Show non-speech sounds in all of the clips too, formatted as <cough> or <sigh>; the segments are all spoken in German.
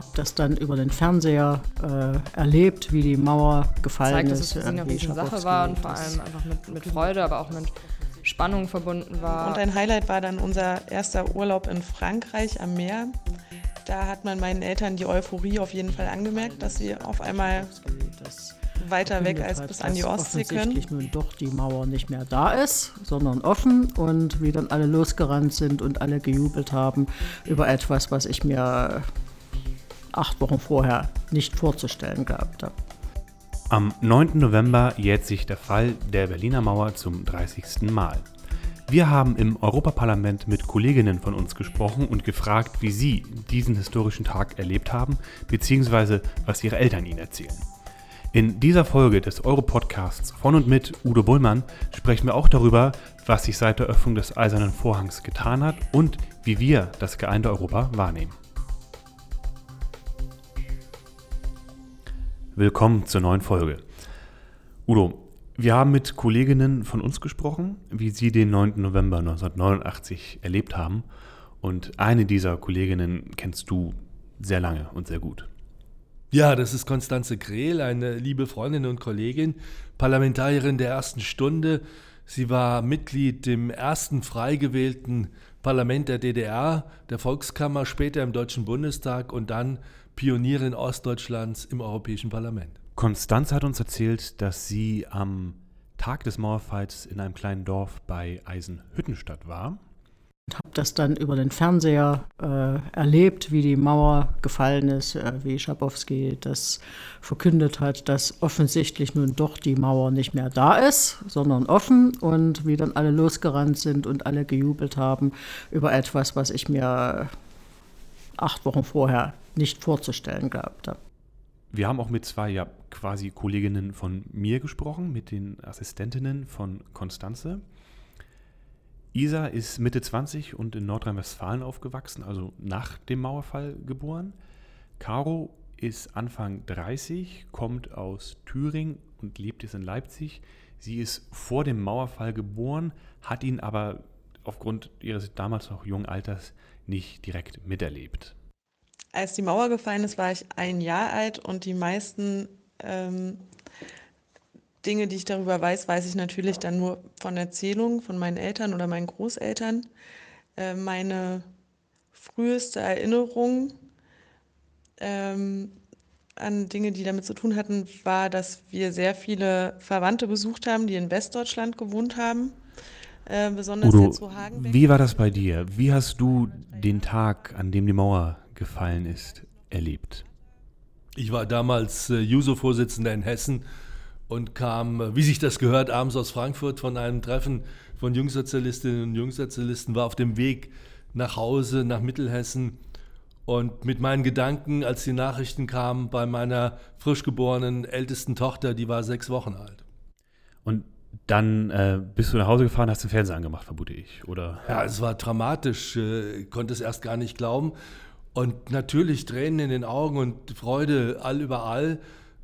Habe das dann über den Fernseher äh, erlebt, wie die Mauer gefallen zeigt, ist. dass es eine Riesensache war und vor allem einfach mit, mit Freude, aber auch mit Spannung verbunden war. Und ein Highlight war dann unser erster Urlaub in Frankreich am Meer. Da hat man meinen Eltern die Euphorie auf jeden Fall angemerkt, dass sie auf einmal weiter weg als bis an die Ostsee können. Offensichtlich nun doch die Mauer nicht mehr da ist, sondern offen und wie dann alle losgerannt sind und alle gejubelt haben über etwas, was ich mir acht Wochen vorher nicht vorzustellen gehabt habe. Am 9. November jährt sich der Fall der Berliner Mauer zum 30. Mal. Wir haben im Europaparlament mit Kolleginnen von uns gesprochen und gefragt, wie sie diesen historischen Tag erlebt haben, beziehungsweise was ihre Eltern ihnen erzählen. In dieser Folge des Euro-Podcasts von und mit Udo Bullmann sprechen wir auch darüber, was sich seit der Öffnung des Eisernen Vorhangs getan hat und wie wir das geeinte Europa wahrnehmen. Willkommen zur neuen Folge. Udo, wir haben mit Kolleginnen von uns gesprochen, wie sie den 9. November 1989 erlebt haben. Und eine dieser Kolleginnen kennst du sehr lange und sehr gut. Ja, das ist Konstanze Krehl, eine liebe Freundin und Kollegin, Parlamentarierin der ersten Stunde. Sie war Mitglied im ersten frei gewählten Parlament der DDR, der Volkskammer, später im Deutschen Bundestag und dann Pionierin Ostdeutschlands im Europäischen Parlament. Konstanze hat uns erzählt, dass sie am Tag des Mauerfalls in einem kleinen Dorf bei Eisenhüttenstadt war habe das dann über den Fernseher äh, erlebt, wie die Mauer gefallen ist, äh, wie Schabowski das verkündet hat, dass offensichtlich nun doch die Mauer nicht mehr da ist, sondern offen und wie dann alle losgerannt sind und alle gejubelt haben über etwas, was ich mir acht Wochen vorher nicht vorzustellen gehabt habe. Wir haben auch mit zwei ja quasi Kolleginnen von mir gesprochen, mit den Assistentinnen von Konstanze. Isa ist Mitte 20 und in Nordrhein-Westfalen aufgewachsen, also nach dem Mauerfall geboren. Caro ist Anfang 30, kommt aus Thüringen und lebt jetzt in Leipzig. Sie ist vor dem Mauerfall geboren, hat ihn aber aufgrund ihres damals noch jungen Alters nicht direkt miterlebt. Als die Mauer gefallen ist, war ich ein Jahr alt und die meisten ähm, Dinge, die ich darüber weiß, weiß ich natürlich dann nur von Erzählungen von meinen Eltern oder meinen Großeltern. Äh, meine früheste Erinnerung ähm, an Dinge, die damit zu tun hatten, war, dass wir sehr viele Verwandte besucht haben, die in Westdeutschland gewohnt haben. Äh, besonders Udo, jetzt Hagenbeck. wie war das bei dir? Wie hast du den Tag, an dem die Mauer gefallen ist, erlebt? Ich war damals äh, JUSO-Vorsitzender in Hessen und kam, wie sich das gehört, abends aus Frankfurt von einem Treffen von Jungsozialistinnen und Jungsozialisten, war auf dem Weg nach Hause, nach Mittelhessen und mit meinen Gedanken, als die Nachrichten kamen, bei meiner frisch geborenen ältesten Tochter, die war sechs Wochen alt. Und dann äh, bist du nach Hause gefahren, hast den Fernseher angemacht, vermute ich, oder? Ja, es war dramatisch, äh, konnte es erst gar nicht glauben. Und natürlich Tränen in den Augen und Freude all überall.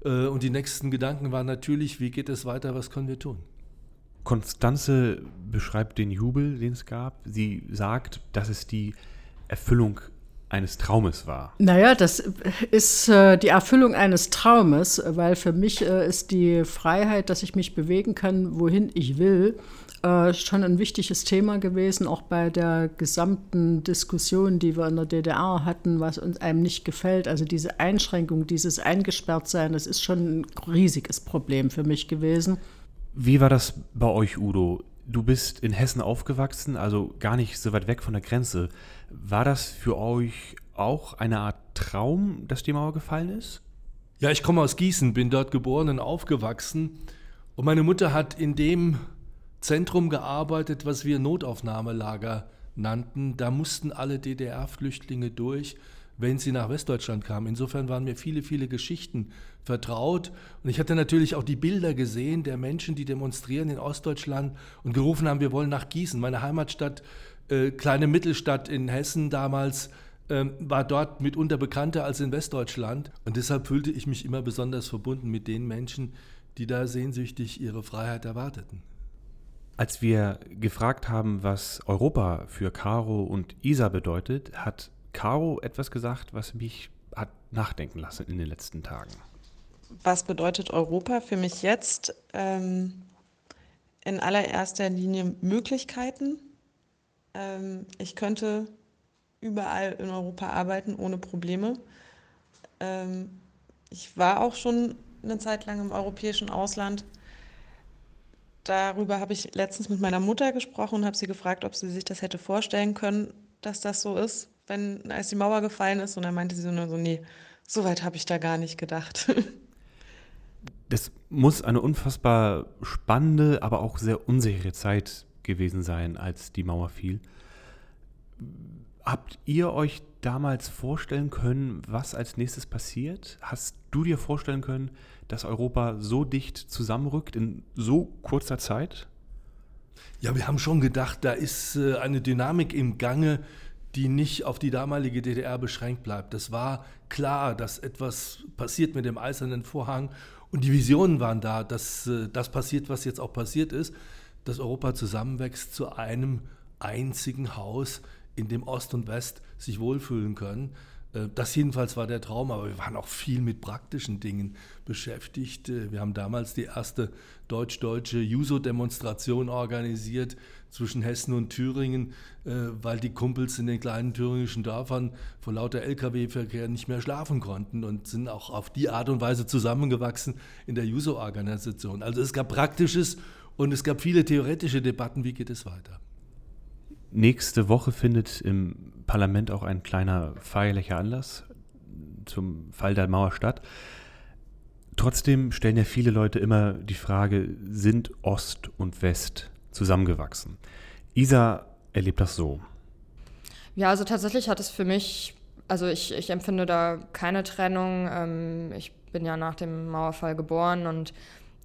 Äh, und die nächsten Gedanken waren natürlich, wie geht es weiter, was können wir tun? Konstanze beschreibt den Jubel, den es gab. Sie sagt, dass es die Erfüllung eines Traumes war. Naja, das ist äh, die Erfüllung eines Traumes, weil für mich äh, ist die Freiheit, dass ich mich bewegen kann, wohin ich will, äh, schon ein wichtiges Thema gewesen, auch bei der gesamten Diskussion, die wir in der DDR hatten, was uns einem nicht gefällt. Also diese Einschränkung, dieses Eingesperrtsein, das ist schon ein riesiges Problem für mich gewesen. Wie war das bei euch, Udo? Du bist in Hessen aufgewachsen, also gar nicht so weit weg von der Grenze. War das für euch auch eine Art Traum, dass die Mauer gefallen ist? Ja, ich komme aus Gießen, bin dort geboren und aufgewachsen. Und meine Mutter hat in dem Zentrum gearbeitet, was wir Notaufnahmelager nannten. Da mussten alle DDR-Flüchtlinge durch, wenn sie nach Westdeutschland kamen. Insofern waren mir viele, viele Geschichten vertraut. Und ich hatte natürlich auch die Bilder gesehen der Menschen, die demonstrieren in Ostdeutschland und gerufen haben, wir wollen nach Gießen. Meine Heimatstadt, äh, kleine Mittelstadt in Hessen damals, ähm, war dort mitunter bekannter als in Westdeutschland. Und deshalb fühlte ich mich immer besonders verbunden mit den Menschen, die da sehnsüchtig ihre Freiheit erwarteten. Als wir gefragt haben, was Europa für Caro und Isa bedeutet, hat Caro etwas gesagt, was mich hat nachdenken lassen in den letzten Tagen? Was bedeutet Europa für mich jetzt? Ähm, in allererster Linie Möglichkeiten. Ähm, ich könnte überall in Europa arbeiten ohne Probleme. Ähm, ich war auch schon eine Zeit lang im europäischen Ausland. Darüber habe ich letztens mit meiner Mutter gesprochen und habe sie gefragt, ob sie sich das hätte vorstellen können, dass das so ist, wenn als die Mauer gefallen ist. Und dann meinte sie nur so, nee, so weit habe ich da gar nicht gedacht. <laughs> Das muss eine unfassbar spannende, aber auch sehr unsichere Zeit gewesen sein, als die Mauer fiel. Habt ihr euch damals vorstellen können, was als nächstes passiert? Hast du dir vorstellen können, dass Europa so dicht zusammenrückt in so kurzer Zeit? Ja, wir haben schon gedacht, da ist äh, eine Dynamik im Gange, die nicht auf die damalige DDR beschränkt bleibt. Das war klar, dass etwas passiert mit dem eisernen Vorhang und die Visionen waren da, dass äh, das passiert, was jetzt auch passiert ist, dass Europa zusammenwächst zu einem einzigen Haus, in dem Ost und West sich wohlfühlen können. Äh, das jedenfalls war der Traum, aber wir waren auch viel mit praktischen Dingen beschäftigt. Äh, wir haben damals die erste deutsch-deutsche Juso-Demonstration organisiert zwischen Hessen und Thüringen, äh, weil die Kumpels in den kleinen thüringischen Dörfern vor lauter Lkw-Verkehr nicht mehr schlafen konnten und sind auch auf die Art und Weise zusammengewachsen in der Juso-Organisation. Also es gab Praktisches und es gab viele theoretische Debatten, wie geht es weiter. Nächste Woche findet im Parlament auch ein kleiner feierlicher Anlass zum Fall der Mauer statt. Trotzdem stellen ja viele Leute immer die Frage, sind Ost und West zusammengewachsen? Isa erlebt das so. Ja, also tatsächlich hat es für mich, also ich, ich empfinde da keine Trennung. Ähm, ich bin ja nach dem Mauerfall geboren und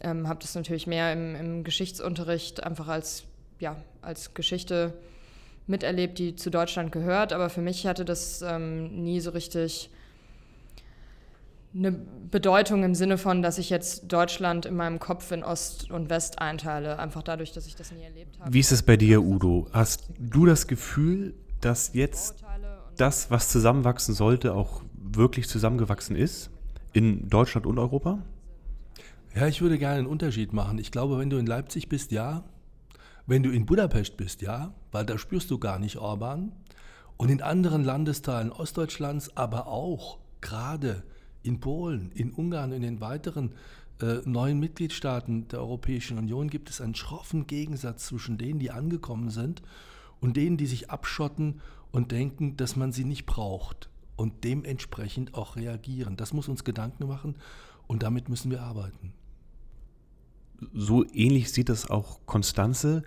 ähm, habe das natürlich mehr im, im Geschichtsunterricht einfach als, ja, als Geschichte miterlebt, die zu Deutschland gehört, aber für mich hatte das ähm, nie so richtig eine Bedeutung im Sinne von, dass ich jetzt Deutschland in meinem Kopf in Ost und West einteile, einfach dadurch, dass ich das nie erlebt habe. Wie ist es bei dir, Udo? Hast du das Gefühl, dass jetzt das, was zusammenwachsen sollte, auch wirklich zusammengewachsen ist? In Deutschland und Europa? Ja, ich würde gerne einen Unterschied machen. Ich glaube, wenn du in Leipzig bist, ja, wenn du in Budapest bist, ja, weil da spürst du gar nicht Orban. Und in anderen Landesteilen Ostdeutschlands, aber auch gerade in Polen, in Ungarn und in den weiteren äh, neuen Mitgliedstaaten der Europäischen Union gibt es einen schroffen Gegensatz zwischen denen, die angekommen sind und denen, die sich abschotten und denken, dass man sie nicht braucht und dementsprechend auch reagieren. Das muss uns Gedanken machen und damit müssen wir arbeiten. So ähnlich sieht das auch Konstanze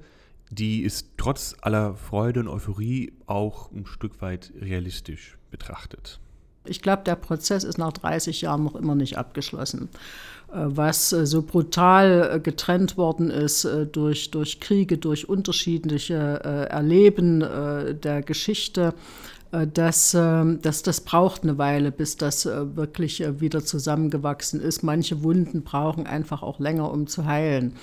die ist trotz aller Freude und Euphorie auch ein Stück weit realistisch betrachtet. Ich glaube, der Prozess ist nach 30 Jahren noch immer nicht abgeschlossen. Äh, was äh, so brutal äh, getrennt worden ist durch, durch Kriege, durch unterschiedliche Erleben der Geschichte, das, ähm, das, das braucht eine Weile, bis das wirklich wieder zusammengewachsen ist. Manche Wunden brauchen einfach auch länger, um zu heilen.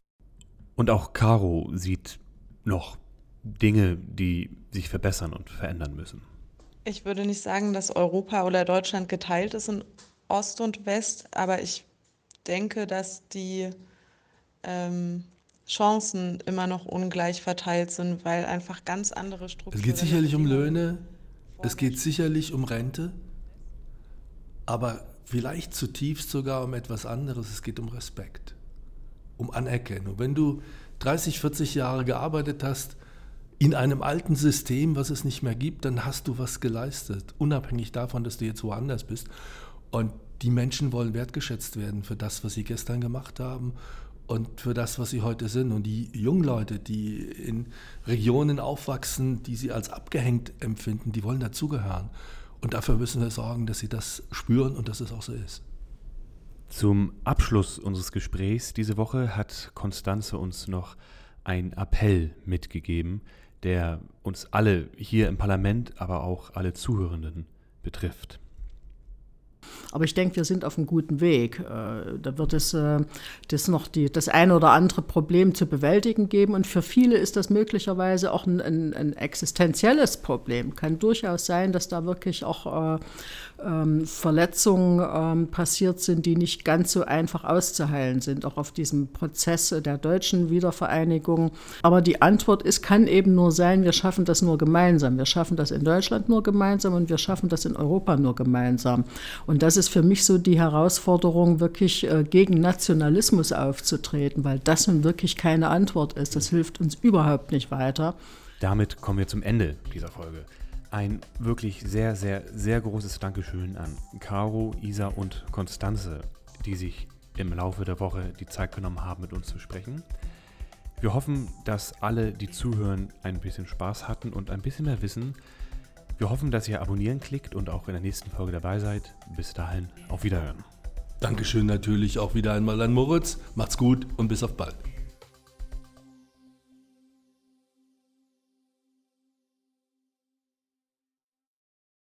Und auch Caro sieht noch Dinge, die sich verbessern und verändern müssen? Ich würde nicht sagen, dass Europa oder Deutschland geteilt ist in Ost und West, aber ich denke, dass die ähm, Chancen immer noch ungleich verteilt sind, weil einfach ganz andere Strukturen. Es geht sicherlich um Löhne, es geht sicherlich um Rente, aber vielleicht zutiefst sogar um etwas anderes. Es geht um Respekt, um Anerkennung. Wenn du 30, 40 Jahre gearbeitet hast in einem alten System, was es nicht mehr gibt, dann hast du was geleistet, unabhängig davon, dass du jetzt woanders bist. Und die Menschen wollen wertgeschätzt werden für das, was sie gestern gemacht haben und für das, was sie heute sind. Und die jungen Leute, die in Regionen aufwachsen, die sie als abgehängt empfinden, die wollen dazugehören. Und dafür müssen wir sorgen, dass sie das spüren und dass es auch so ist. Zum Abschluss unseres Gesprächs diese Woche hat Konstanze uns noch einen Appell mitgegeben, der uns alle hier im Parlament, aber auch alle Zuhörenden betrifft. Aber ich denke, wir sind auf einem guten Weg. Äh, da wird es äh, das noch die, das eine oder andere Problem zu bewältigen geben. Und für viele ist das möglicherweise auch ein, ein, ein existenzielles Problem. Kann durchaus sein, dass da wirklich auch äh, ähm, Verletzungen ähm, passiert sind, die nicht ganz so einfach auszuheilen sind, auch auf diesem Prozess der deutschen Wiedervereinigung. Aber die Antwort ist, kann eben nur sein, wir schaffen das nur gemeinsam. Wir schaffen das in Deutschland nur gemeinsam und wir schaffen das in Europa nur gemeinsam. Und das ist für mich so die Herausforderung, wirklich äh, gegen Nationalismus aufzutreten, weil das nun wirklich keine Antwort ist. Das hilft uns überhaupt nicht weiter. Damit kommen wir zum Ende dieser Folge. Ein wirklich sehr, sehr, sehr großes Dankeschön an Caro, Isa und Konstanze, die sich im Laufe der Woche die Zeit genommen haben, mit uns zu sprechen. Wir hoffen, dass alle, die zuhören, ein bisschen Spaß hatten und ein bisschen mehr wissen. Wir hoffen, dass ihr abonnieren klickt und auch in der nächsten Folge dabei seid. Bis dahin, auf Wiederhören. Dankeschön natürlich auch wieder einmal an Moritz. Macht's gut und bis auf bald.